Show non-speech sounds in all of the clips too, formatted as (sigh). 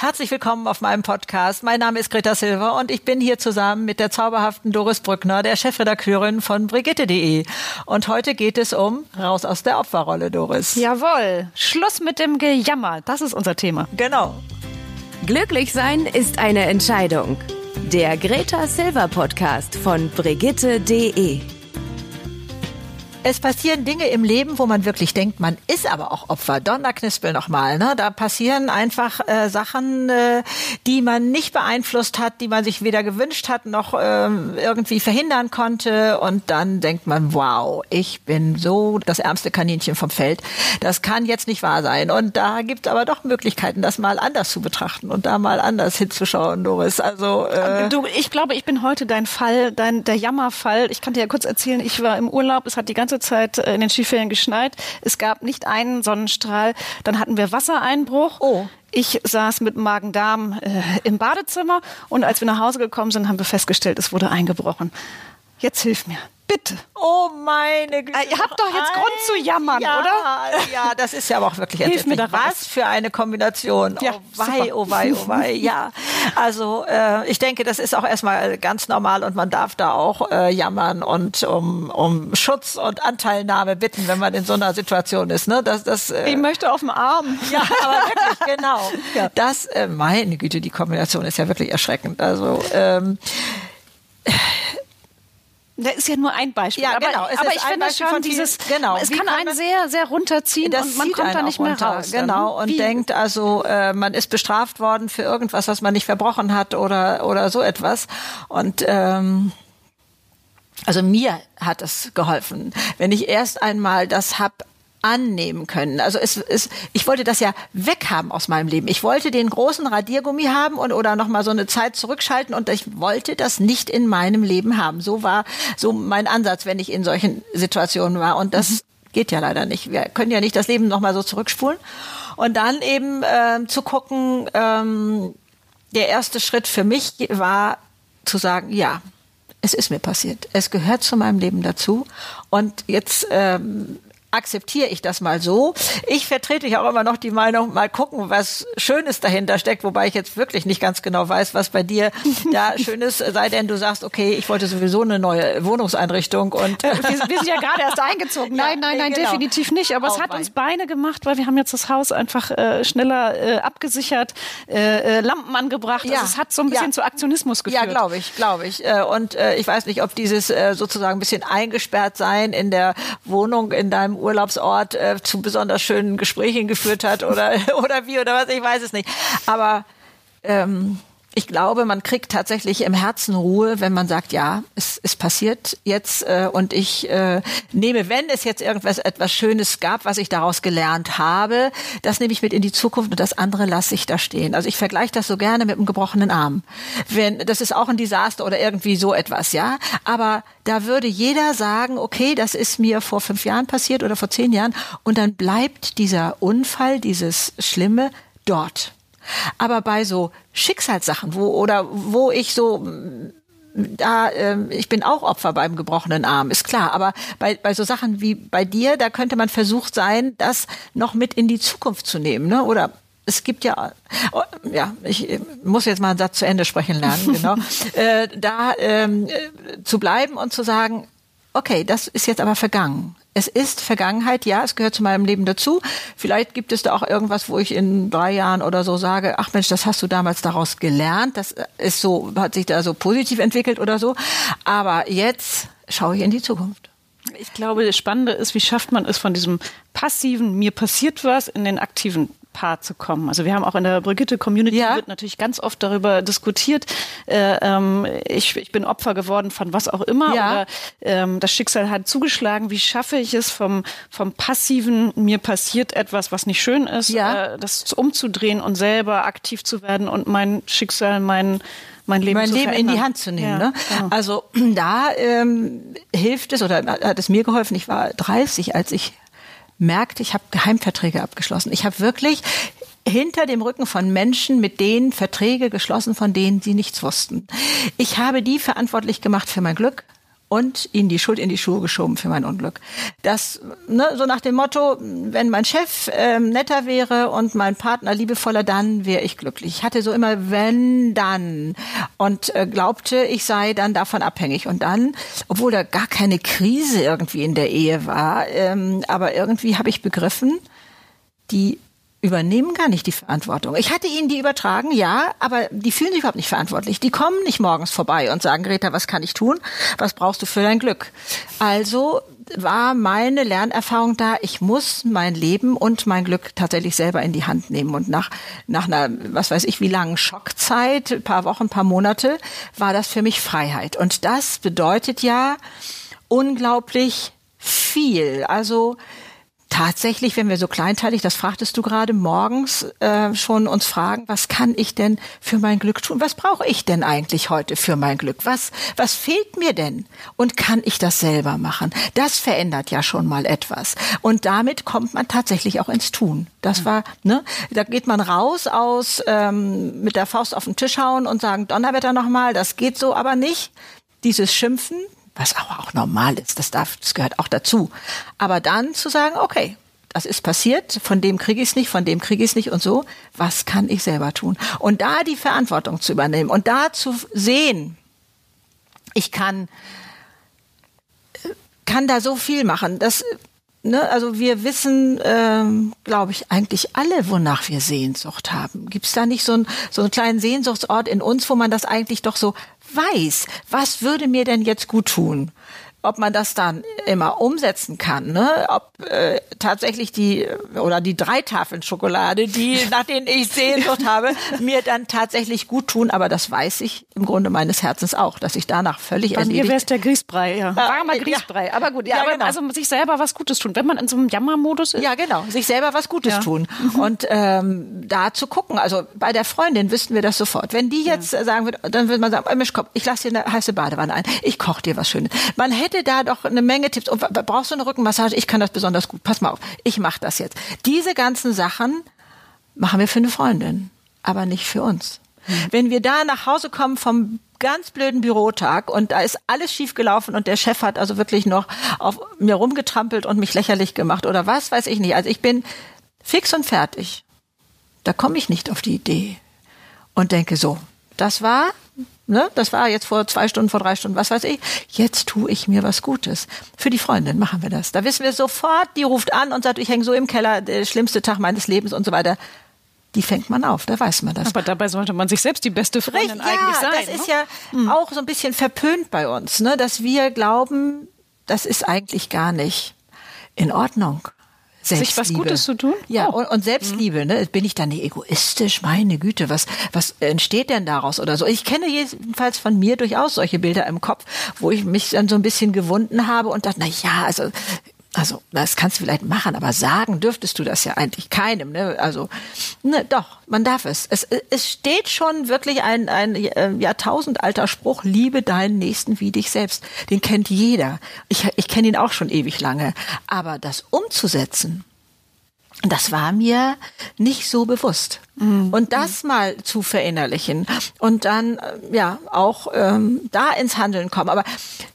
Herzlich willkommen auf meinem Podcast. Mein Name ist Greta Silver und ich bin hier zusammen mit der zauberhaften Doris Brückner, der Chefredakteurin von Brigitte.de. Und heute geht es um Raus aus der Opferrolle, Doris. Jawohl. Schluss mit dem Gejammer. Das ist unser Thema. Genau. Glücklich sein ist eine Entscheidung. Der Greta Silver Podcast von Brigitte.de. Es passieren Dinge im Leben, wo man wirklich denkt, man ist aber auch Opfer. Donnerknispel nochmal. Ne? Da passieren einfach äh, Sachen, äh, die man nicht beeinflusst hat, die man sich weder gewünscht hat noch äh, irgendwie verhindern konnte. Und dann denkt man, wow, ich bin so das ärmste Kaninchen vom Feld. Das kann jetzt nicht wahr sein. Und da gibt es aber doch Möglichkeiten, das mal anders zu betrachten und da mal anders hinzuschauen, Doris. Also äh du, ich glaube, ich bin heute dein Fall, dein der Jammerfall. Ich kann dir ja kurz erzählen, ich war im Urlaub, es hat die ganze ganze Zeit äh, in den Skiferien geschneit. Es gab nicht einen Sonnenstrahl. Dann hatten wir Wassereinbruch. Oh. Ich saß mit Magen-Darm äh, im Badezimmer und als wir nach Hause gekommen sind, haben wir festgestellt, es wurde eingebrochen. Jetzt hilf mir. Bitte. Oh meine Güte. Äh, ihr habt doch jetzt Grund zu jammern, ja, oder? Ja, das ist ja aber auch wirklich Hilf mir Was was für eine Kombination. Ja, oh wei, super. oh wei, oh wei. (laughs) Ja, also äh, ich denke, das ist auch erstmal ganz normal und man darf da auch äh, jammern und um, um Schutz und Anteilnahme bitten, wenn man in so einer Situation ist. Ne? Das, das, äh, Ich möchte auf dem Arm. ja, aber (laughs) wirklich, genau. Das, äh, meine Güte, die Kombination ist ja wirklich erschreckend. Also ähm, Das ist ja nur ein Beispiel. Ja, aber, genau. Aber ist ich finde Beispiel schon dieses, genau. es kann kann einen man- sehr, sehr runterziehen und man kommt da nicht mehr raus. dann. Genau, und Wie? denkt also, äh, man ist bestraft worden für irgendwas, was man nicht verbrochen hat oder, oder so etwas. Und ähm, also mir hat es geholfen, wenn ich erst einmal das hab annehmen können. Also es, es, ich wollte das ja weghaben aus meinem Leben. Ich wollte den großen Radiergummi haben und oder noch mal so eine Zeit zurückschalten und ich wollte das nicht in meinem Leben haben. So war so mein Ansatz, wenn ich in solchen Situationen war und das geht ja leider nicht. Wir können ja nicht das Leben noch mal so zurückspulen und dann eben ähm, zu gucken. Ähm, der erste Schritt für mich war zu sagen, ja, es ist mir passiert. Es gehört zu meinem Leben dazu. Und jetzt ähm, akzeptiere ich das mal so. Ich vertrete ja auch immer noch die Meinung, mal gucken, was Schönes dahinter steckt, wobei ich jetzt wirklich nicht ganz genau weiß, was bei dir (laughs) da Schönes sei, denn du sagst, okay, ich wollte sowieso eine neue Wohnungseinrichtung und wir, wir sind ja gerade erst eingezogen. (laughs) Nein, nein, nein, genau. definitiv nicht. Aber es Auch hat uns Beine gemacht, weil wir haben jetzt das Haus einfach äh, schneller äh, abgesichert, äh, äh, Lampen angebracht. Ja. Also es hat so ein bisschen Ja. zu Aktionismus geführt. Ja, glaube ich, glaube ich. Äh, Und äh, ich weiß nicht, ob dieses äh, sozusagen ein bisschen eingesperrt sein in der Wohnung in deinem Urlaubsort äh, zu besonders schönen Gesprächen geführt hat oder (laughs) oder wie oder was, ich weiß es nicht. Aber ähm, ich glaube, man kriegt tatsächlich im Herzen Ruhe, wenn man sagt, ja, es ist passiert jetzt äh, und ich äh, nehme, wenn es jetzt irgendwas etwas Schönes gab, was ich daraus gelernt habe, das nehme ich mit in die Zukunft und das andere lasse ich da stehen. Also ich vergleiche das so gerne mit einem gebrochenen Arm. Wenn das ist auch ein Desaster oder irgendwie so etwas, ja. Aber da würde jeder sagen, okay, das ist mir vor fünf Jahren passiert oder vor zehn Jahren und dann bleibt dieser Unfall, dieses Schlimme dort. Aber bei so Schicksalssachen, wo oder wo ich so da ähm, ich bin auch Opfer beim gebrochenen Arm, ist klar. Aber bei, bei so Sachen wie bei dir, da könnte man versucht sein, das noch mit in die Zukunft zu nehmen, ne? Oder es gibt ja, oh, ja, ich äh, muss jetzt mal einen Satz zu Ende sprechen lernen, (laughs) genau. äh, da ähm, äh, zu bleiben und zu sagen, okay, das ist jetzt aber vergangen. Es ist Vergangenheit, ja, es gehört zu meinem Leben dazu. Vielleicht gibt es da auch irgendwas, wo ich in drei Jahren oder so sage, ach Mensch, das hast du damals daraus gelernt, das ist so, hat sich da so positiv entwickelt oder so. Aber jetzt schaue ich in die Zukunft. Ich glaube, das Spannende ist, wie schafft man es von diesem passiven, mir passiert was, in den aktiven Part zu kommen. Also wir haben auch in der Brigitte-Community Ja. wird natürlich ganz oft darüber diskutiert. Äh, ähm, ich, ich bin Opfer geworden von was auch immer Ja. oder ähm, das Schicksal hat zugeschlagen. Wie schaffe ich es vom, vom passiven, mir passiert etwas, was nicht schön ist, Ja. äh, das umzudrehen und selber aktiv zu werden und mein Schicksal, mein mein Leben, mein Leben in die Hand zu nehmen. Ja, ne? genau. Also (clears throat) da ähm, hilft es oder hat es mir geholfen. Ich war 30, als ich merkte, ich habe Geheimverträge abgeschlossen. Ich habe wirklich hinter dem Rücken von Menschen mit denen Verträge geschlossen, von denen sie nichts wussten. Ich habe die verantwortlich gemacht für mein Glück und ihnen die Schuld in die Schuhe geschoben für mein Unglück. Das, ne, so nach dem Motto, wenn mein Chef ähm, netter wäre und mein Partner liebevoller, dann wäre ich glücklich. Ich hatte so immer wenn, dann und äh, glaubte, ich sei dann davon abhängig. Und dann, obwohl da gar keine Krise irgendwie in der Ehe war, ähm, aber irgendwie habe ich begriffen, die übernehmen gar nicht die Verantwortung. Ich hatte ihnen die übertragen, ja, aber die fühlen sich überhaupt nicht verantwortlich. Die kommen nicht morgens vorbei und sagen, Greta, was kann ich tun? Was brauchst du für dein Glück? Also war meine Lernerfahrung da, ich muss mein Leben und mein Glück tatsächlich selber in die Hand nehmen. Und nach, nach einer, was weiß ich, wie langen Schockzeit, paar Wochen, paar Monate, war das für mich Freiheit. Und das bedeutet ja unglaublich viel. Also, tatsächlich, wenn wir so kleinteilig, das fragtest du gerade morgens, äh, schon uns fragen, was kann ich denn für mein Glück tun? Was brauche ich denn eigentlich heute für mein Glück? Was, was fehlt mir denn? Und kann ich das selber machen? Das verändert ja schon mal etwas. Und damit kommt man tatsächlich auch ins Tun. Das war, ne, da geht man raus aus ähm, mit der Faust auf den Tisch hauen und sagen, Donnerwetter nochmal, das geht so aber nicht. Dieses Schimpfen, was aber auch normal ist, das darf, das gehört auch dazu. Aber dann zu sagen, okay, das ist passiert, von dem kriege ich es nicht, von dem kriege ich es nicht und so, was kann ich selber tun? Und da die Verantwortung zu übernehmen und da zu sehen, ich kann, kann da so viel machen. Das, ne, also wir wissen, ähm, glaube ich, eigentlich alle, wonach wir Sehnsucht haben. Gibt es da nicht so, ein, so einen kleinen Sehnsuchtsort in uns, wo man das eigentlich doch so weiß, was würde mir denn jetzt gut tun? Ob man das dann immer umsetzen kann, ne? ob äh, tatsächlich die oder die drei Tafeln Schokolade, die nach denen ich Sehnsucht habe, mir dann tatsächlich gut tun, aber das weiß ich im Grunde meines Herzens auch, dass ich danach völlig Bei erledigt. mir wäre es der Grießbrei, ja. Warmer ja. Grießbrei, aber gut, ja, Ja, aber genau. also sich selber was Gutes tun, wenn man in so einem Jammermodus ist. Ja, genau. Sich selber was Gutes Ja. tun. Und ähm, da zu gucken. Also bei der Freundin wüssten wir das sofort. Wenn die jetzt sagen würde, dann würde man sagen, oh, Mensch, komm, ich lasse dir eine heiße Badewanne ein. Ich koche dir was Schönes. Man hätte da doch eine Menge Tipps. Und brauchst du eine Rückenmassage? Ich kann das besonders gut. Pass mal auf, ich mache das jetzt. Diese ganzen Sachen machen wir für eine Freundin, aber nicht für uns. Wenn wir da nach Hause kommen vom ganz blöden Bürotag und da ist alles schief gelaufen und der Chef hat also wirklich noch auf mir rumgetrampelt und mich lächerlich gemacht oder was weiß ich nicht. Also ich bin fix und fertig. Da komme ich nicht auf die Idee und denke so, das war, ne, das war jetzt vor zwei Stunden, vor drei Stunden, was weiß ich. Jetzt tue ich mir was Gutes. Für die Freundin machen wir das. Da wissen wir sofort, die ruft an und sagt, ich hänge so im Keller, der schlimmste Tag meines Lebens und so weiter. Die fängt man auf, da weiß man das. Aber dabei sollte man sich selbst die beste Freundin Richtig, eigentlich ja, sein. das ist ne? ja auch so ein bisschen verpönt bei uns, ne, dass wir glauben, das ist eigentlich gar nicht in Ordnung. Sich was Selbstliebe. Gutes zu tun? Ja, Oh. und, und Selbstliebe, ne? Bin ich dann nicht egoistisch? Meine Güte, was, was entsteht denn daraus oder so? Ich kenne jedenfalls von mir durchaus solche Bilder im Kopf, wo ich mich dann so ein bisschen gewunden habe und dachte, na ja, also, also, das kannst du vielleicht machen, aber sagen dürftest du das ja eigentlich keinem, ne? Also, ne, doch, man darf es. Es, es steht schon wirklich ein, ein äh, jahrtausendalter Spruch, liebe deinen Nächsten wie dich selbst. Den kennt jeder. Ich, ich kenne ihn auch schon ewig lange. Aber das umzusetzen, das war mir nicht so bewusst. Und das mal zu verinnerlichen und dann äh, ja auch ähm, da ins Handeln kommen. Aber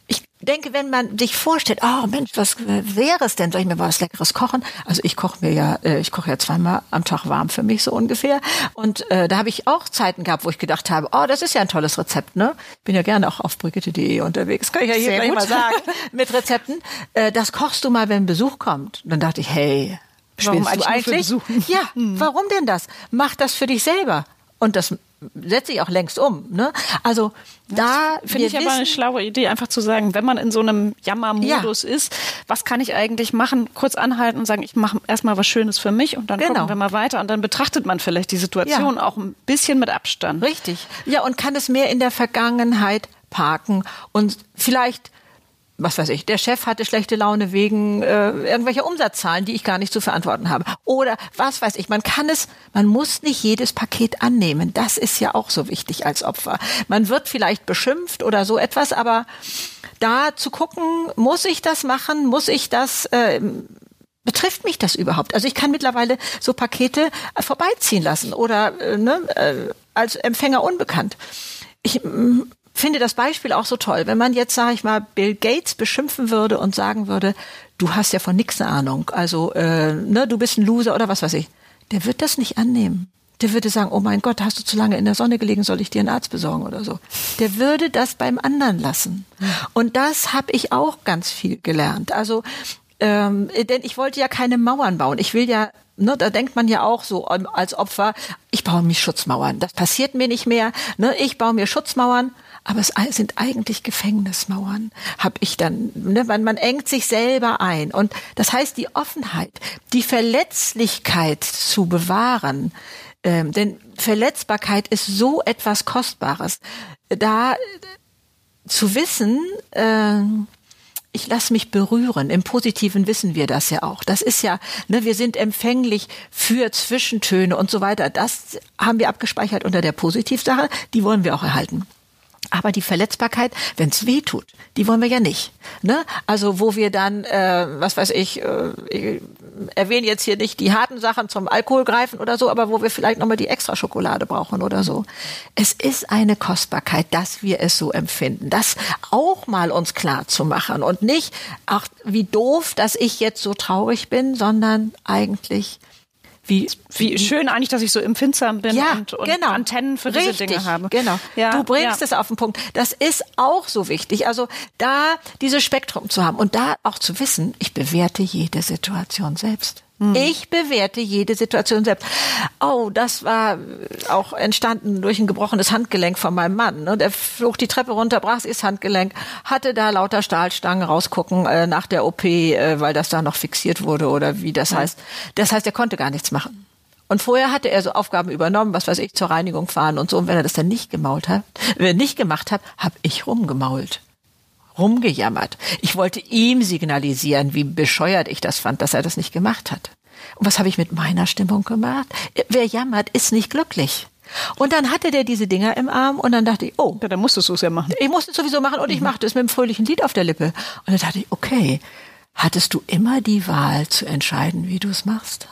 ich denke, wenn man sich vorstellt, oh Mensch, was wäre es denn? Soll ich mir was Leckeres kochen? Also ich koche mir ja, äh, ich koche ja zweimal am Tag warm für mich so ungefähr. Und äh, da habe ich auch Zeiten gehabt, wo ich gedacht habe, oh, das ist ja ein tolles Rezept, ne? Bin ja gerne auch auf brigitte.de unterwegs. Kann ich ja hier Sehr gleich gut. mal sagen mit Rezepten. Äh, das kochst du mal, wenn Besuch kommt. Und dann dachte ich, hey, Warum Spinnst du eigentlich eigentlich? Besuch? Hm. Ja, warum denn das? Mach das für dich selber. Und das setze ich auch längst um. Ne? Also da Finde ich aber eine wissen- schlaue Idee, einfach zu sagen, wenn man in so einem Jammermodus ist, was kann ich eigentlich machen? Kurz anhalten und sagen, ich mache erstmal was Schönes für mich und dann Genau. gucken wir mal weiter und dann betrachtet man vielleicht die Situation auch ein bisschen mit Abstand. Richtig. Ja, und kann es mehr in der Vergangenheit parken und vielleicht was weiß ich, der Chef hatte schlechte Laune wegen äh, irgendwelcher Umsatzzahlen, die ich gar nicht zu verantworten habe. Oder was weiß ich, man kann es, man muss nicht jedes Paket annehmen. Das ist ja auch so wichtig als Opfer. Man wird vielleicht beschimpft oder so etwas, aber da zu gucken, muss ich das machen, muss ich das äh, betrifft mich das überhaupt? Also ich kann mittlerweile so Pakete äh, vorbeiziehen lassen oder äh, ne, äh, als Empfänger unbekannt. Ich, finde das Beispiel auch so toll. Wenn man jetzt, sage ich mal, Bill Gates beschimpfen würde und sagen würde, du hast ja von nichts eine Ahnung, also äh, ne, du bist ein Loser oder was weiß ich, der wird das nicht annehmen. Der würde sagen, oh mein Gott, hast du zu lange in der Sonne gelegen, soll ich dir einen Arzt besorgen oder so. Der würde das beim anderen lassen. Und das habe ich auch ganz viel gelernt. Also ähm, denn ich wollte ja keine Mauern bauen. Ich will ja Ne, da denkt man ja auch so als Opfer, ich baue mir Schutzmauern. Das passiert mir nicht mehr. Ne, ich baue mir Schutzmauern aber es sind eigentlich Gefängnismauern, habe ich dann. Ne? Man, man engt sich selber ein. Und das heißt, die Offenheit, die Verletzlichkeit zu bewahren, ähm, denn Verletzbarkeit ist so etwas Kostbares. Da äh, zu wissen, äh, ich lasse mich berühren. Im Positiven wissen wir das ja auch. Das ist ja, ne, wir sind empfänglich für Zwischentöne und so weiter. Das haben wir abgespeichert unter der Positivsache. Die wollen wir auch erhalten. Aber die Verletzbarkeit, wenn es weh tut, die wollen wir ja nicht. Ne? Also wo wir dann, äh, was weiß ich, äh, ich erwähne jetzt hier nicht die harten Sachen zum Alkohol greifen oder so, aber wo wir vielleicht nochmal die extra Schokolade brauchen oder so. Es ist eine Kostbarkeit, dass wir es so empfinden. Das auch mal uns klar zu machen und nicht, ach, wie doof, dass ich jetzt so traurig bin, sondern eigentlich wie, wie schön eigentlich, dass ich so empfindsam bin ja, und, und genau. Antennen für Richtig, diese Dinge habe. Genau. Ja, du bringst ja. es auf den Punkt. Das ist auch so wichtig. Also da dieses Spektrum zu haben und da auch zu wissen, ich bewerte jede Situation selbst. Hm. Ich bewerte jede Situation selbst. Oh, das war auch entstanden durch ein gebrochenes Handgelenk von meinem Mann. Ne? Der flog die Treppe runter, brach sich das Handgelenk, hatte da lauter Stahlstangen rausgucken äh, nach der OP, äh, weil das da noch fixiert wurde oder wie das ja. heißt. Das heißt, er konnte gar nichts machen. Und vorher hatte er so Aufgaben übernommen, was weiß ich, zur Reinigung fahren und so. Und wenn er das dann nicht gemault hat, äh, nicht gemacht hat, habe ich rumgemault rumgejammert. Ich wollte ihm signalisieren, wie bescheuert ich das fand, dass er das nicht gemacht hat. Und was habe ich mit meiner Stimmung gemacht? Wer jammert, ist nicht glücklich. Und dann hatte der diese Dinger im Arm und dann dachte ich, oh. Ja, dann musstest du es ja machen. Ich musste es sowieso machen und ich mhm. machte es mit einem fröhlichen Lied auf der Lippe. Und dann dachte ich, okay, hattest du immer die Wahl zu entscheiden, wie du es machst?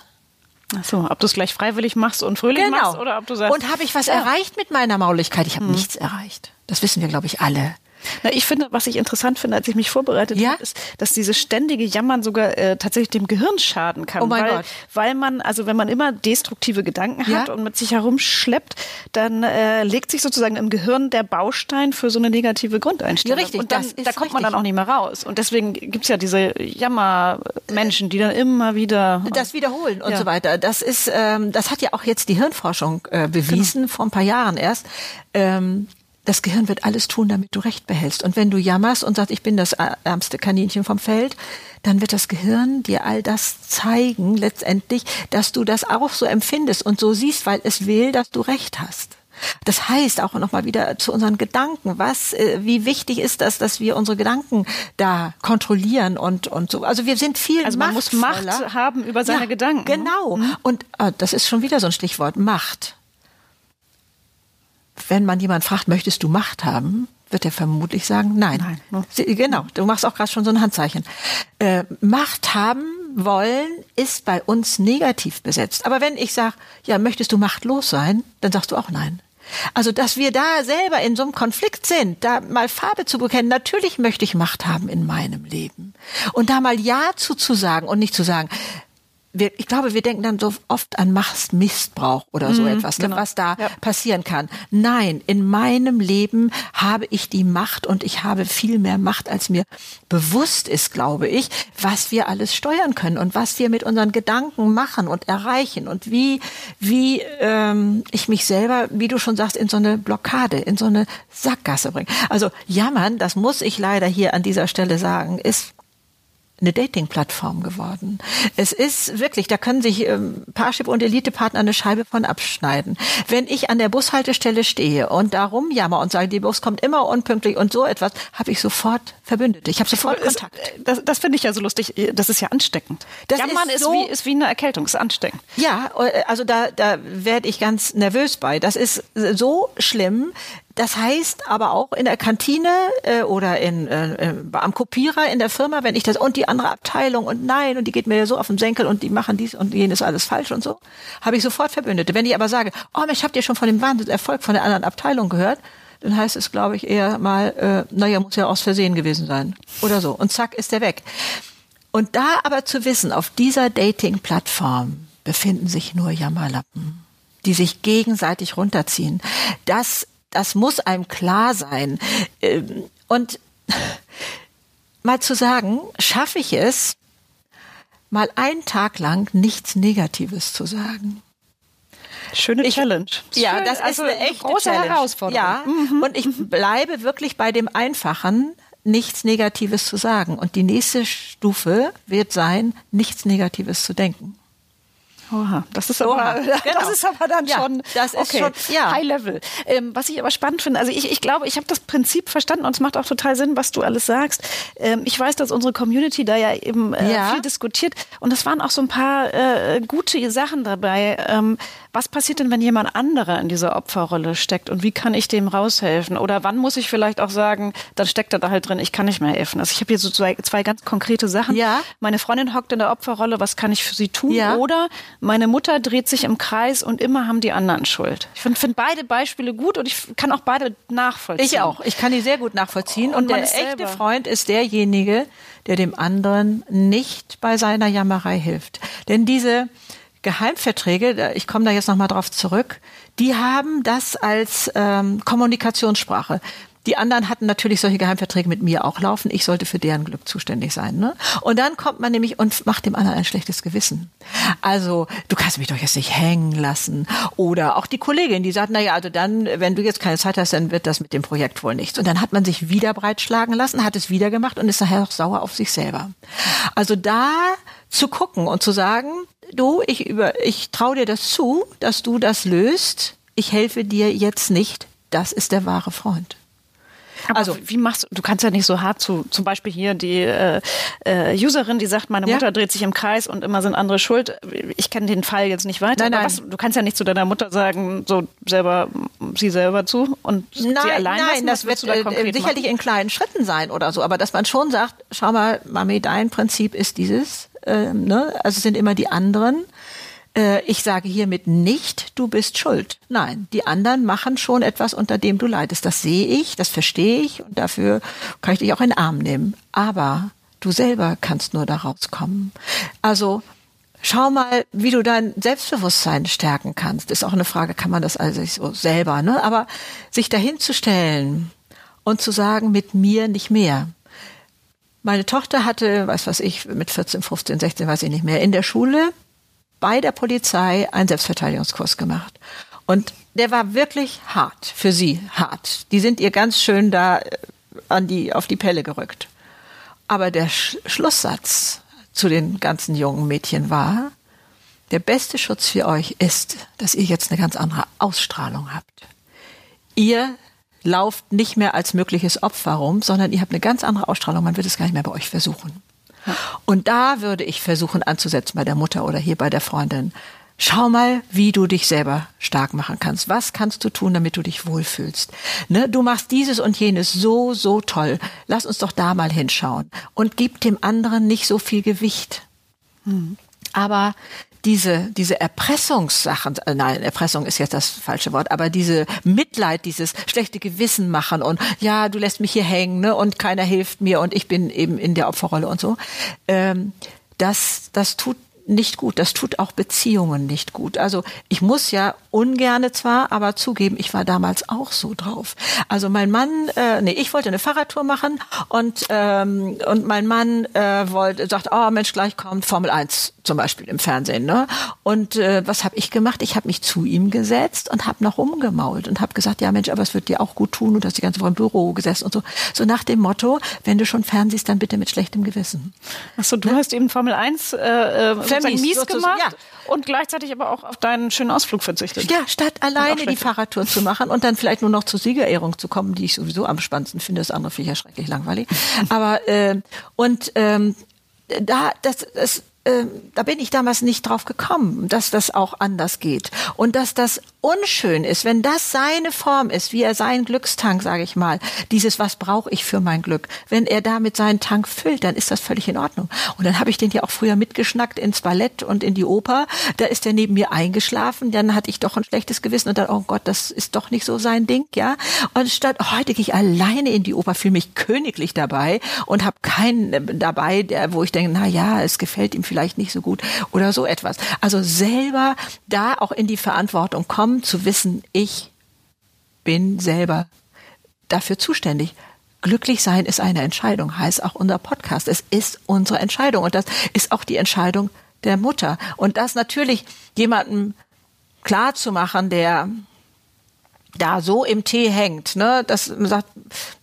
Ach so, ob du es gleich freiwillig machst und fröhlich genau. machst oder ob du sagst. Und habe ich was ja. erreicht mit meiner Mauligkeit? Ich habe mhm. nichts erreicht. Das wissen wir, glaube ich, alle. Na, ich finde, was ich interessant finde, als ich mich vorbereitet ja? habe, ist, dass dieses ständige Jammern sogar äh, tatsächlich dem Gehirn schaden kann. Oh mein weil, Gott. Weil man, also wenn man immer destruktive Gedanken hat ja? und mit sich herumschleppt, dann äh, legt sich sozusagen im Gehirn der Baustein für so eine negative Grundeinstellung. Ja, richtig. Und dann, da kommt richtig. man dann auch nicht mehr raus. Und deswegen gibt's ja diese Jammermenschen, die dann immer wieder das wiederholen und ja. so weiter. Das ist, ähm, das hat ja auch jetzt die Hirnforschung äh, bewiesen genau. vor ein paar Jahren erst. Ähm, das Gehirn wird alles tun, damit du Recht behältst. Und wenn du jammerst und sagst, ich bin das ärmste Kaninchen vom Feld, dann wird das Gehirn dir all das zeigen, letztendlich, dass du das auch so empfindest und so siehst, weil es will, dass du Recht hast. Das heißt auch nochmal wieder zu unseren Gedanken. Was, äh, wie wichtig ist das, dass wir unsere Gedanken da kontrollieren und, und so. Also wir sind viel Also man muss Macht haben über seine ja, Gedanken. Genau. Mhm. Und äh, das ist schon wieder so ein Stichwort. Macht wenn man jemand fragt, möchtest du Macht haben, wird er vermutlich sagen, nein. nein ne? Genau, du machst auch gerade schon so ein Handzeichen. Äh, Macht haben wollen ist bei uns negativ besetzt. Aber wenn ich sage, ja, möchtest du machtlos sein, dann sagst du auch nein. Also, dass wir da selber in so einem Konflikt sind, da mal Farbe zu bekennen, natürlich möchte ich Macht haben in meinem Leben. Und da mal Ja zu, zu sagen und nicht zu sagen, wir, ich glaube, wir denken dann so oft an Machtmissbrauch oder so mhm, etwas, ne, genau. was da ja. passieren kann. Nein, in meinem Leben habe ich die Macht und ich habe viel mehr Macht, als mir bewusst ist, glaube ich, was wir alles steuern können und was wir mit unseren Gedanken machen und erreichen und wie, wie ähm, ich mich selber, wie du schon sagst, in so eine Blockade, in so eine Sackgasse bringe. Also jammern, das muss ich leider hier an dieser Stelle sagen, ist eine Dating-Plattform geworden. Es ist wirklich, da können sich ähm, Parship und Elite-Partner eine Scheibe von abschneiden. Wenn ich an der Bushaltestelle stehe und da rumjammer und sage, die Bus kommt immer unpünktlich und so etwas, habe ich sofort Verbündete. Ich habe sofort Kontakt. Das, das finde ich ja so lustig. Das ist ja ansteckend. Das Jammern ist, so, ist, wie, ist wie eine Erkältung, ist ansteckend. Ja, äh, also da, da werde ich ganz nervös bei. Das ist so schlimm, das heißt aber auch in der Kantine äh, oder in, äh, äh, am Kopierer in der Firma, wenn ich das und die andere Abteilung und nein und die geht mir so auf den Senkel und die machen dies und jenes alles falsch und so, habe ich sofort Verbündete. Wenn ich aber sage, oh Mensch, habt ihr schon von dem Wahnsinnserfolg von der anderen Abteilung gehört? dann heißt es, glaube ich, eher mal, äh, naja, muss ja aus Versehen gewesen sein. Oder so. Und zack, ist der weg. Und da aber zu wissen, auf dieser Dating-Plattform befinden sich nur Jammerlappen, die sich gegenseitig runterziehen. Das, das muss einem klar sein. Ähm, und (laughs) mal zu sagen, schaffe ich es, mal einen Tag lang nichts Negatives zu sagen. Schöne Ich- Challenge. Ja, Schön, das ist also eine echte große Challenge. Herausforderung. Ja, und ich bleibe wirklich bei dem Einfachen, nichts Negatives zu sagen. Und die nächste Stufe wird sein, nichts Negatives zu denken. Oha, das ist Oha, (laughs) aber, genau. das ist aber dann Ja, schon, das ist okay, schon- ja. High Level. Ähm, was ich aber spannend finde, also ich, ich glaube, ich habe das Prinzip verstanden und es macht auch total Sinn, was du alles sagst. Ähm, ich weiß, dass unsere Community da ja eben äh, Ja. viel diskutiert und es waren auch so ein paar äh, gute Sachen dabei. Ähm, was passiert denn, wenn jemand anderer in dieser Opferrolle steckt und wie kann ich dem raushelfen? Oder wann muss ich vielleicht auch sagen, dann steckt er da halt drin, ich kann nicht mehr helfen. Also ich habe hier so zwei, zwei ganz konkrete Sachen. Ja. Meine Freundin hockt in der Opferrolle, was kann ich für sie tun? Ja. Oder meine Mutter dreht sich im Kreis und immer haben die anderen Schuld. Ich finde find beide Beispiele gut und ich kann auch beide nachvollziehen. Ich auch. Ich kann die sehr gut nachvollziehen. Und Und, man der echte. Freund ist derjenige, der dem anderen nicht bei seiner Jammerei hilft. Denn diese Geheimverträge, ich komme da jetzt nochmal drauf zurück, die haben das als ähm, Kommunikationssprache. Die anderen hatten natürlich solche Geheimverträge mit mir auch laufen. Ich sollte für deren Glück zuständig sein. Ne? Und dann kommt man nämlich und macht dem anderen ein schlechtes Gewissen. Also, du kannst mich doch jetzt nicht hängen lassen. Oder auch die Kollegin, die sagt, na ja, also dann, wenn du jetzt keine Zeit hast, dann wird das mit dem Projekt wohl nichts. Und dann hat man sich wieder breitschlagen lassen, hat es wieder gemacht und ist nachher auch sauer auf sich selber. Also da zu gucken und zu sagen, du, ich über, ich traue dir das zu, dass du das löst. Ich helfe dir jetzt nicht. Das ist der wahre Freund. Aber Also- wie machst du, du kannst ja nicht so hart zu, zum Beispiel hier die äh, äh, Userin, die sagt, meine Ja. Mutter dreht sich im Kreis und immer sind andere schuld. Ich kenne den Fall jetzt nicht weiter. Nein, aber nein. Was, du kannst ja nicht zu deiner Mutter sagen, so selber, sie selber zu und sie allein nein, lassen. das wird da äh, sicherlich machen? in kleinen Schritten sein oder so, aber dass man schon sagt, schau mal, Mami, dein Prinzip ist dieses, ähm, ne? also es sind immer die anderen. Äh, ich sage hiermit nicht, du bist schuld. Nein, die anderen machen schon etwas, unter dem du leidest. Das sehe ich, das verstehe ich und dafür kann ich dich auch in den Arm nehmen. Aber du selber kannst nur da rauskommen. Also Schau mal, wie du dein Selbstbewusstsein stärken kannst. Ist auch eine Frage, kann man das also so selber, ne? Aber sich dahin zu stellen und zu sagen, mit mir nicht mehr. Meine Tochter hatte, weiß was ich, mit 14, 15, 16, weiß ich nicht mehr, in der Schule bei der Polizei einen Selbstverteidigungskurs gemacht. Und der war wirklich hart, für sie hart. Die sind ihr ganz schön da äh, an die, auf die Pelle gerückt. Aber der Sch Schlusssatz zu den ganzen jungen Mädchen war, der beste Schutz für euch ist, dass ihr jetzt eine ganz andere Ausstrahlung habt. Ihr lauft nicht mehr als mögliches Opfer rum, sondern ihr habt eine ganz andere Ausstrahlung. Man wird es gar nicht mehr bei euch versuchen. Und da würde ich versuchen anzusetzen bei der Mutter oder hier bei der Freundin. Schau mal, wie du dich selber stark machen kannst. Was kannst du tun, damit du dich wohlfühlst? Ne? Du machst dieses und jenes so, so toll. Lass uns doch da mal hinschauen. Und gib dem anderen nicht so viel Gewicht. Aber diese, diese Erpressungssachen, äh, nein, Erpressung ist jetzt das falsche Wort, aber diese Mitleid, dieses schlechte Gewissen machen und ja, du lässt mich hier hängen ne, und keiner hilft mir und ich bin eben in der Opferrolle und so, ähm, das, das tut nicht gut. Das tut auch Beziehungen nicht gut. Also ich muss ja ungerne zwar, aber zugeben, ich war damals auch so drauf. Also mein Mann, äh, nee, ich wollte eine Fahrradtour machen und ähm, und mein Mann äh, wollte, sagt, oh Mensch, gleich kommt Formel 1 zum Beispiel im Fernsehen. Ne? Und äh, was habe ich gemacht? Ich habe mich zu ihm gesetzt und habe noch rumgemault und habe gesagt, ja Mensch, aber es wird dir auch gut tun und hast die ganze Woche im Büro gesessen und so. So nach dem Motto, wenn du schon fernsiehst, dann bitte mit schlechtem Gewissen. Achso, du hast eben Formel 1 äh, äh, sozusagen Vermiest, mies gemacht und gleichzeitig aber auch auf deinen schönen Ausflug verzichtet. Ja, statt alleine die. Fahrradtour zu machen und dann vielleicht nur noch zur Siegerehrung zu kommen, die ich sowieso am spannendsten finde. Das andere finde ich ja schrecklich langweilig. (laughs) Aber äh, und ähm, da das, das ähm, da bin ich damals nicht drauf gekommen, dass das auch anders geht. Und dass das unschön ist, wenn das seine Form ist, wie er seinen Glückstank, sage ich mal, dieses, was brauche ich für mein Glück, wenn er damit seinen Tank füllt, dann ist das völlig in Ordnung. Und dann habe ich den ja auch früher mitgeschnackt ins Ballett und in die Oper. Da ist er neben mir eingeschlafen, dann hatte ich doch ein schlechtes Gewissen und dann, oh Gott, das ist doch nicht so sein Ding, ja. Und statt heute gehe ich alleine in die Oper, fühle mich königlich dabei und habe keinen äh, dabei, der, wo ich denke, na ja, es gefällt ihm vielleicht nicht so gut oder so etwas. Also selber da auch in die Verantwortung kommen, zu wissen, ich bin selber dafür zuständig. Glücklich sein ist eine Entscheidung, heißt auch unser Podcast. Es ist unsere Entscheidung und das ist auch die Entscheidung der Mutter. Und das natürlich jemandem klar zu machen, der da so im Tee hängt, ne, dass man sagt,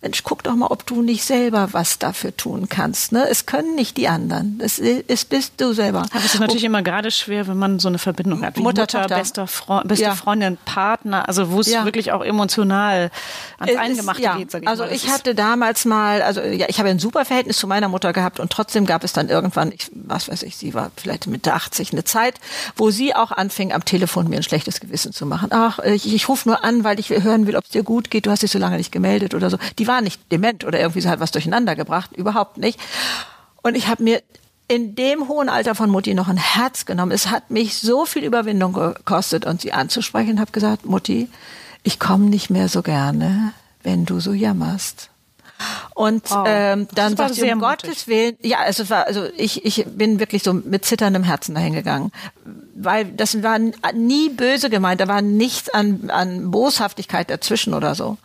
Mensch, guck doch mal, ob du nicht selber was dafür tun kannst. Ne? Es können nicht die anderen. Es, es bist du selber. Aber es ist natürlich immer gerade schwer, wenn man so eine Verbindung hat. Wie Mutter, Mutter bester Freund, beste ja. Freundin, Partner, also wo es ja. wirklich auch emotional ans Eingemachte ja. geht. Sag ich also mal. ich hatte damals mal, also ja, ich habe ein super Verhältnis zu meiner Mutter gehabt und trotzdem gab es dann irgendwann, ich, was weiß ich, sie war vielleicht Mitte 80, eine Zeit, wo sie auch anfing, am Telefon mir ein schlechtes Gewissen zu machen. Ach, ich, ich rufe nur an, weil ich hören will, ob es dir gut geht. Du hast dich so lange nicht gemeldet oder so. Die war nicht dement oder irgendwie, hat was durcheinander gebracht. Überhaupt nicht. Und ich habe mir in dem hohen Alter von Mutti noch ein Herz genommen. Es hat mich so viel Überwindung gekostet, und sie anzusprechen, habe gesagt, Mutti, ich komme nicht mehr so gerne, wenn du so jammerst. Und wow. ähm, dann sagt sie, um Gottes Willen, ja, also, war, also ich, ich bin wirklich so mit zitterndem Herzen dahin gegangen weil das war nie böse gemeint, da war nichts an, an Boshaftigkeit dazwischen oder so.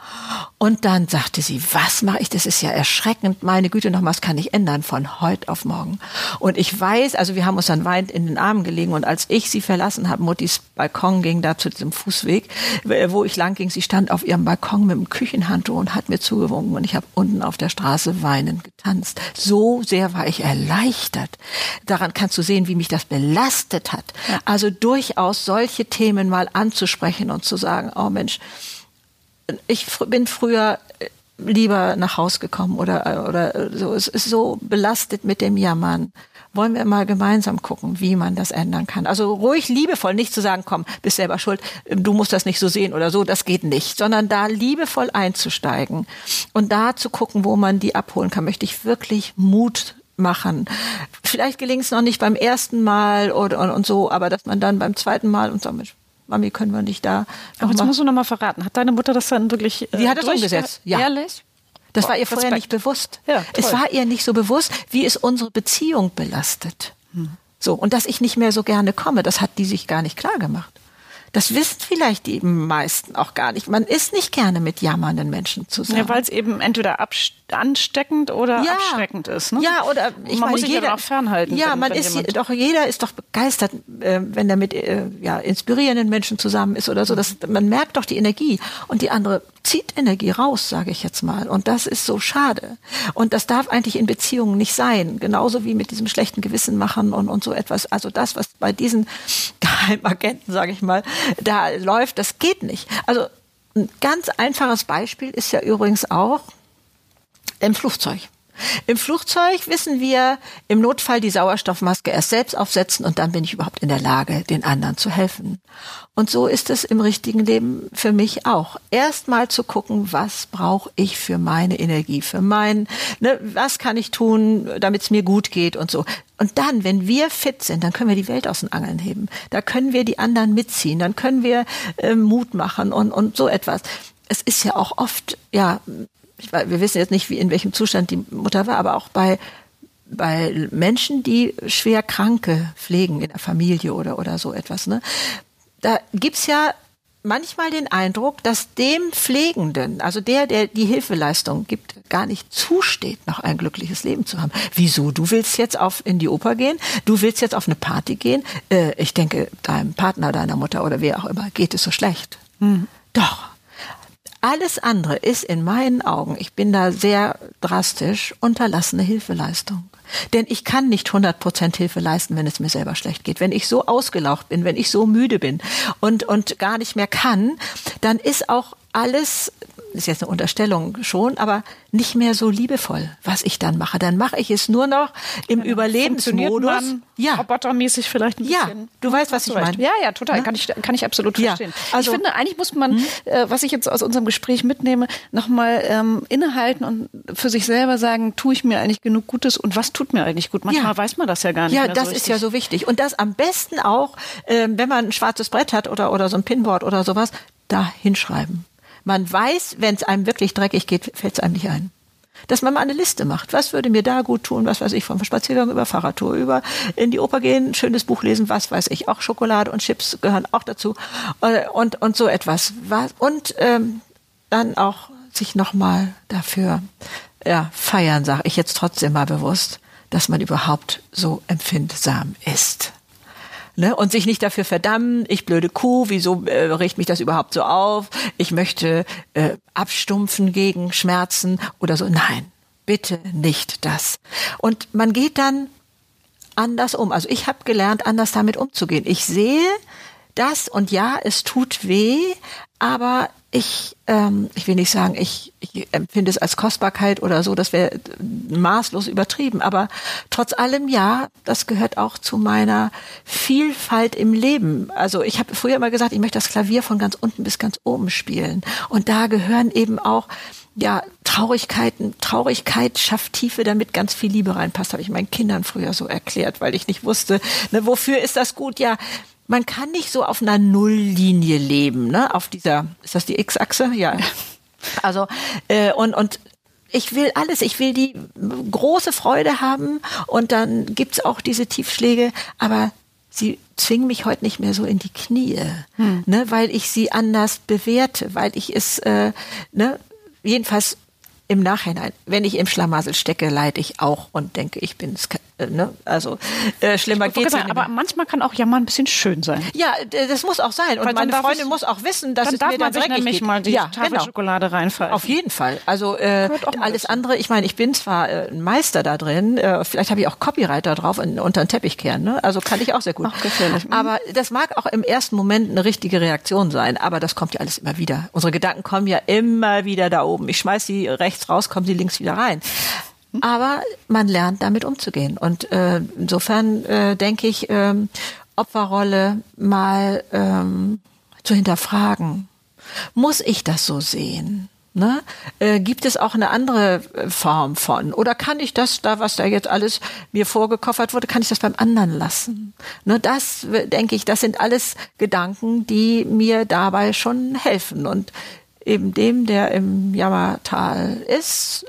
Und dann sagte sie, was mache ich? Das ist ja erschreckend. Meine Güte, noch was kann ich ändern von heute auf morgen. Und ich weiß, also wir haben uns dann weinend in den Armen gelegen und als ich sie verlassen habe, Muttis Balkon ging da zu diesem Fußweg, wo ich lang ging, sie stand auf ihrem Balkon mit dem Küchenhandtuch und hat mir zugewunken und ich habe unten auf der Straße weinend getanzt. So sehr war ich erleichtert. Daran kannst du sehen, wie mich das belastet hat. Also durchaus solche Themen mal anzusprechen und zu sagen, oh Mensch, ich bin früher äh, lieber nach Haus gekommen oder, oder so. Es ist so belastet mit dem Jammern. Wollen wir mal gemeinsam gucken, wie man das ändern kann. Also ruhig liebevoll, nicht zu sagen, komm, bist selber schuld, du musst das nicht so sehen oder so, das geht nicht, sondern da liebevoll einzusteigen und da zu gucken, wo man die abholen kann. Möchte ich wirklich Mut machen. Vielleicht gelingt es noch nicht beim ersten Mal oder und, und, so, aber dass man dann beim zweiten Mal und sagt, Mami, können wir nicht da. Aber jetzt musst du noch mal verraten. Hat deine Mutter das dann wirklich? Äh, Sie hat es umgesetzt. Ja. Ehrlich? Das Boah, war ihr vorher nicht bewusst. Ja, es war ihr nicht so bewusst, wie es unsere Beziehung belastet. Hm. So und dass ich nicht mehr so gerne komme, das hat die sich gar nicht klar gemacht. Das wissen vielleicht die meisten auch gar nicht. Man ist nicht gerne mit jammernden Menschen zusammen. Ja, weil es eben entweder ansteckend oder ja. abschreckend ist. Ne? Ja, oder ich man meine, muss sich jeder, auch fernhalten. Ja, wenn, man wenn ist doch jeder ist doch begeistert, äh, wenn er mit äh, ja, inspirierenden Menschen zusammen ist oder so. Das, man merkt doch die Energie und die andere zieht Energie raus, sage ich jetzt mal. Und das ist so schade. Und das darf eigentlich in Beziehungen nicht sein. Genauso wie mit diesem schlechten Gewissen machen und, und so etwas. Also das, was bei diesen (laughs) Geheimagenten, sage ich mal, da läuft, das geht nicht. Also ein ganz einfaches Beispiel ist ja übrigens auch im Flugzeug. Im Flugzeug wissen wir im Notfall die Sauerstoffmaske erst selbst aufsetzen und dann bin ich überhaupt in der Lage, den anderen zu helfen. Und so ist es im richtigen Leben für mich auch. Erstmal zu gucken, was brauche ich für meine Energie, für mein, ne, was kann ich tun, damit es mir gut geht und so. Und dann, wenn wir fit sind, dann können wir die Welt aus den Angeln heben. Da können wir die anderen mitziehen, dann können wir äh, Mut machen und, und so etwas. Es ist ja auch oft, ja, ich, wir wissen jetzt nicht, wie, in welchem Zustand die Mutter war, aber auch bei, bei Menschen, die schwer Kranke pflegen in der Familie oder, oder so etwas, ne? Da gibt's ja manchmal den Eindruck, dass dem Pflegenden, also der, der die Hilfeleistung gibt, gar nicht zusteht, noch ein glückliches Leben zu haben. Wieso? Du willst jetzt auf in die Oper gehen? Du willst jetzt auf eine Party gehen? Äh, ich denke, deinem Partner, deiner Mutter oder wer auch immer geht es so schlecht. Mhm. Doch. Alles andere ist in meinen Augen, ich bin da sehr drastisch, unterlassene Hilfeleistung. Denn ich kann nicht 100% Hilfe leisten, wenn es mir selber schlecht geht. Wenn ich so ausgelaucht bin, wenn ich so müde bin und, und gar nicht mehr kann, dann ist auch alles ist jetzt eine Unterstellung schon, aber nicht mehr so liebevoll, was ich dann mache. Dann mache ich es nur noch im ja, Überlebensmodus. Ja. Robotermäßig vielleicht ein bisschen. Ja, du weißt, was ich meine. Ja, ja, total. Ne? Kann ich, kann ich absolut verstehen. Ja, also, ich finde, eigentlich muss man, hm? äh, was ich jetzt aus unserem Gespräch mitnehme, nochmal ähm, innehalten und für sich selber sagen, tue ich mir eigentlich genug Gutes und was tut mir eigentlich gut? Manchmal ja. weiß man das ja gar nicht. Ja, das so ist ja so wichtig. Und das am besten auch, äh, wenn man ein schwarzes Brett hat oder, oder so ein Pinboard oder sowas, da hinschreiben. Man weiß, wenn es einem wirklich dreckig geht, fällt es einem nicht ein. Dass man mal eine Liste macht. Was würde mir da gut tun? Was weiß ich, vom Spaziergang über Fahrradtour, über in die Oper gehen, schönes Buch lesen, was weiß ich. Auch Schokolade und Chips gehören auch dazu. Äh, und, und so etwas. Und ähm, dann auch sich nochmal dafür ja, feiern, sage ich jetzt trotzdem mal bewusst, dass man überhaupt so empfindsam ist ne? und sich nicht dafür verdammen, ich blöde Kuh, wieso äh, regt mich das überhaupt so auf? Ich möchte äh, abstumpfen gegen Schmerzen oder so. Nein, bitte nicht das. Und man geht dann anders um. Also ich habe gelernt, anders damit umzugehen. Ich sehe das und ja, es tut weh, aber ich, ähm, ich will nicht sagen, ich, ich empfinde es als Kostbarkeit oder so, das wäre maßlos übertrieben, aber trotz allem ja, das gehört auch zu meiner Vielfalt im Leben. Also ich habe früher immer gesagt, ich möchte das Klavier von ganz unten bis ganz oben spielen und da gehören eben auch ja, Traurigkeiten, Traurigkeit schafft Tiefe, damit ganz viel Liebe reinpasst, habe ich meinen Kindern früher so erklärt, weil ich nicht wusste, ne, wofür ist das gut? Ja, man kann nicht so auf einer Nulllinie leben, ne? Auf dieser, ist das die X-Achse? Ja. Also, äh, und, und ich will alles, ich will die große Freude haben und dann gibt's auch diese Tiefschläge, aber sie zwingen mich heute nicht mehr so in die Knie, hm. ne, weil ich sie anders bewerte, weil ich es, äh, ne, jedenfalls im Nachhinein, wenn ich im Schlamassel stecke, leide ich auch und denke, ich bin es. Ne? Also äh, schlimmer geht's gesagt, Aber manchmal kann auch Jammer ein bisschen schön sein. Ja, das muss auch sein. Und Weil meine Freundin muss auch wissen, dass es mir dann sich nämlich geht. mal die ja, Tafel genau. Schokolade reinfallen. Auf jeden Fall. Also äh, alles andere. Ich meine, ich bin zwar äh, ein Meister da drin. Äh, vielleicht habe ich auch Copyright da drauf in, unter den Teppich kehren. Ne? Also kann ich auch sehr gut. Ach, gefährlich. Mhm. Aber das mag auch im ersten Moment eine richtige Reaktion sein. Aber das kommt ja alles immer wieder. Unsere Gedanken kommen ja immer wieder da oben. Ich schmeiß sie rechts raus, kommen sie links wieder rein. Aber man lernt damit umzugehen. Und äh, insofern äh, denke ich, ähm, Opferrolle mal ähm, zu hinterfragen. Muss ich das so sehen? Ne? Äh, gibt es auch eine andere äh, Form von? Oder kann ich das da, was da jetzt alles mir vorgekoffert wurde, kann ich das beim anderen lassen? Ne? Das denke ich, das sind alles Gedanken, die mir dabei schon helfen. Und eben dem, der im Jammertal ist,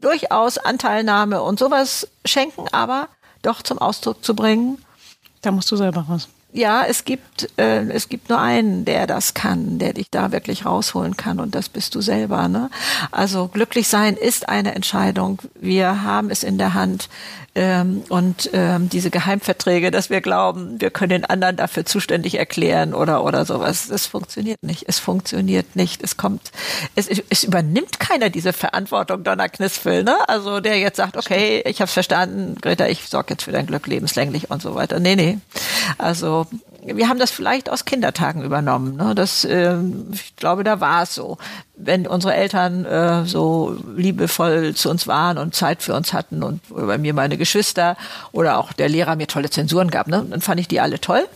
durchaus Anteilnahme und sowas schenken, aber doch zum Ausdruck zu bringen. Da musst du selber raus. Ja, es gibt, äh, es gibt nur einen, der das kann, der dich da wirklich rausholen kann und das bist du selber. Ne? Also glücklich sein ist eine Entscheidung. Wir haben es in der Hand ähm, und ähm, diese Geheimverträge, dass wir glauben, wir können den anderen dafür zuständig erklären oder oder sowas, das funktioniert nicht. Es funktioniert nicht. Es kommt, es, es übernimmt keiner diese Verantwortung, Donner Knispel, ne? Also der jetzt sagt, okay, ich habe verstanden, Greta, ich sorge jetzt für dein Glück lebenslänglich und so weiter. Nee, nee. Also wir haben das vielleicht aus Kindertagen übernommen. Ne? Das, äh, ich glaube, da war es so. Wenn unsere Eltern äh, so liebevoll zu uns waren und Zeit für uns hatten und bei mir meine Geschwister oder auch der Lehrer mir tolle Zensuren gab, ne? dann fand ich die alle toll.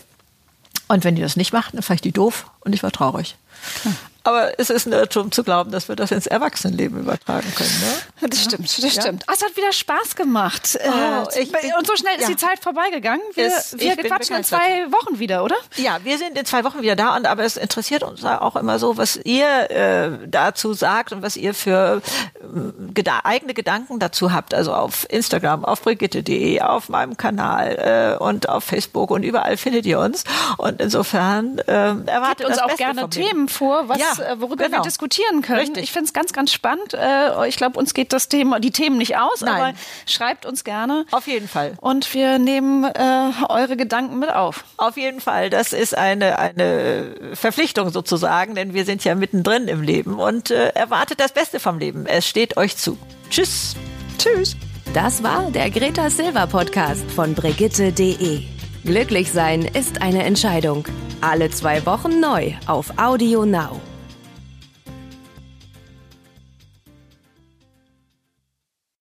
Und wenn die das nicht machten, dann fand ich die doof und ich war traurig. Hm. Aber es ist ein Irrtum zu glauben, dass wir das ins Erwachsenenleben übertragen können. Ne? Das stimmt, das ja? stimmt. Oh, es hat wieder Spaß gemacht. Oh, äh, bin, und so schnell ist ja. die Zeit vorbeigegangen. Wir, es, wir quatschen in zwei Wochen wieder, oder? Ja, wir sind in zwei Wochen wieder da. Und aber es interessiert uns auch immer so, was ihr äh, dazu sagt und was ihr für äh, eigene Gedanken dazu habt. Also auf Instagram, auf brigitte.de, auf meinem Kanal äh, und auf Facebook und überall findet ihr uns. Und insofern äh, erwartet Gebt uns auch gerne Themen vor, was ja äh, worüber genau. wir diskutieren können. Richtig. Ich finde es ganz, ganz spannend. Äh, ich glaube, uns geht das Thema, die Themen nicht aus, Nein. aber schreibt uns gerne. Auf jeden Fall. Und wir nehmen äh, eure Gedanken mit auf. Auf jeden Fall. Das ist eine, eine Verpflichtung sozusagen, denn wir sind ja mittendrin im Leben und äh, erwartet das Beste vom Leben. Es steht euch zu. Tschüss. Tschüss. Das war der Greta Silver Podcast von Brigitte.de. Glücklich sein ist eine Entscheidung. Alle zwei Wochen neu auf Audio Now.